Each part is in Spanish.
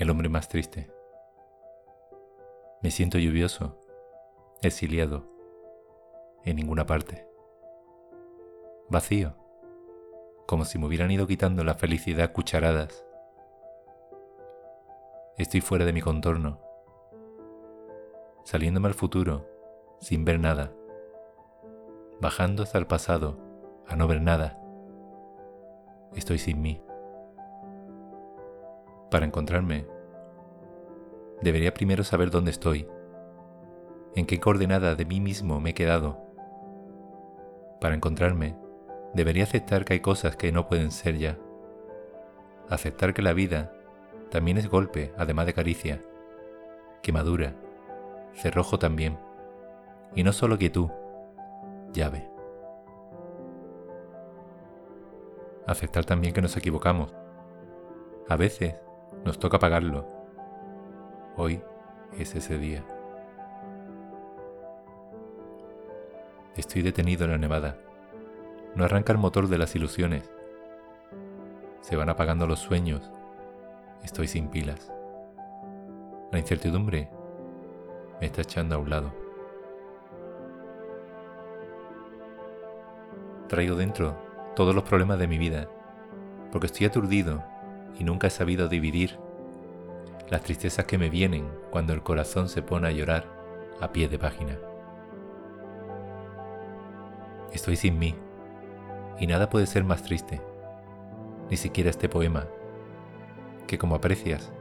el hombre más triste. Me siento lluvioso, exiliado, en ninguna parte. Vacío, como si me hubieran ido quitando la felicidad cucharadas. Estoy fuera de mi contorno, saliéndome al futuro sin ver nada, bajando hasta el pasado a no ver nada. Estoy sin mí. Para encontrarme, debería primero saber dónde estoy, en qué coordenada de mí mismo me he quedado. Para encontrarme, debería aceptar que hay cosas que no pueden ser ya. Aceptar que la vida también es golpe, además de caricia, quemadura, cerrojo también, y no solo quietud, llave. Aceptar también que nos equivocamos. A veces nos toca pagarlo. Hoy es ese día. Estoy detenido en la nevada. No arranca el motor de las ilusiones. Se van apagando los sueños. Estoy sin pilas. La incertidumbre me está echando a un lado. Traigo dentro todos los problemas de mi vida, porque estoy aturdido y nunca he sabido dividir las tristezas que me vienen cuando el corazón se pone a llorar a pie de página. Estoy sin mí y nada puede ser más triste, ni siquiera este poema, que como aprecias,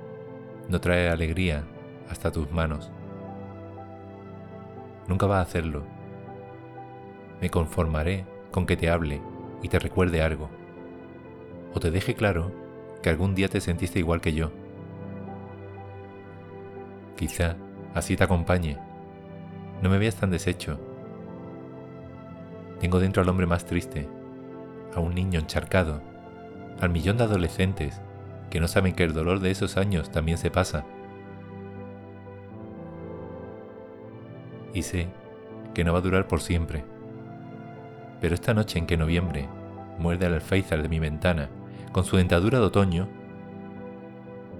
no trae alegría hasta tus manos. Nunca va a hacerlo. Me conformaré con que te hable y te recuerde algo, o te deje claro que algún día te sentiste igual que yo. Quizá así te acompañe. No me veas tan deshecho. Tengo dentro al hombre más triste, a un niño encharcado, al millón de adolescentes que no saben que el dolor de esos años también se pasa. Y sé que no va a durar por siempre. Pero esta noche en que noviembre muerde al alféizar de mi ventana con su dentadura de otoño,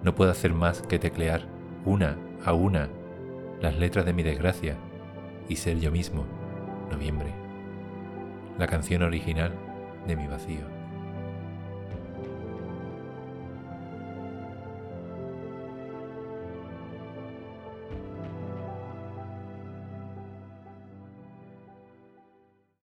no puedo hacer más que teclear una a una las letras de mi desgracia y ser yo mismo, noviembre. La canción original de mi vacío.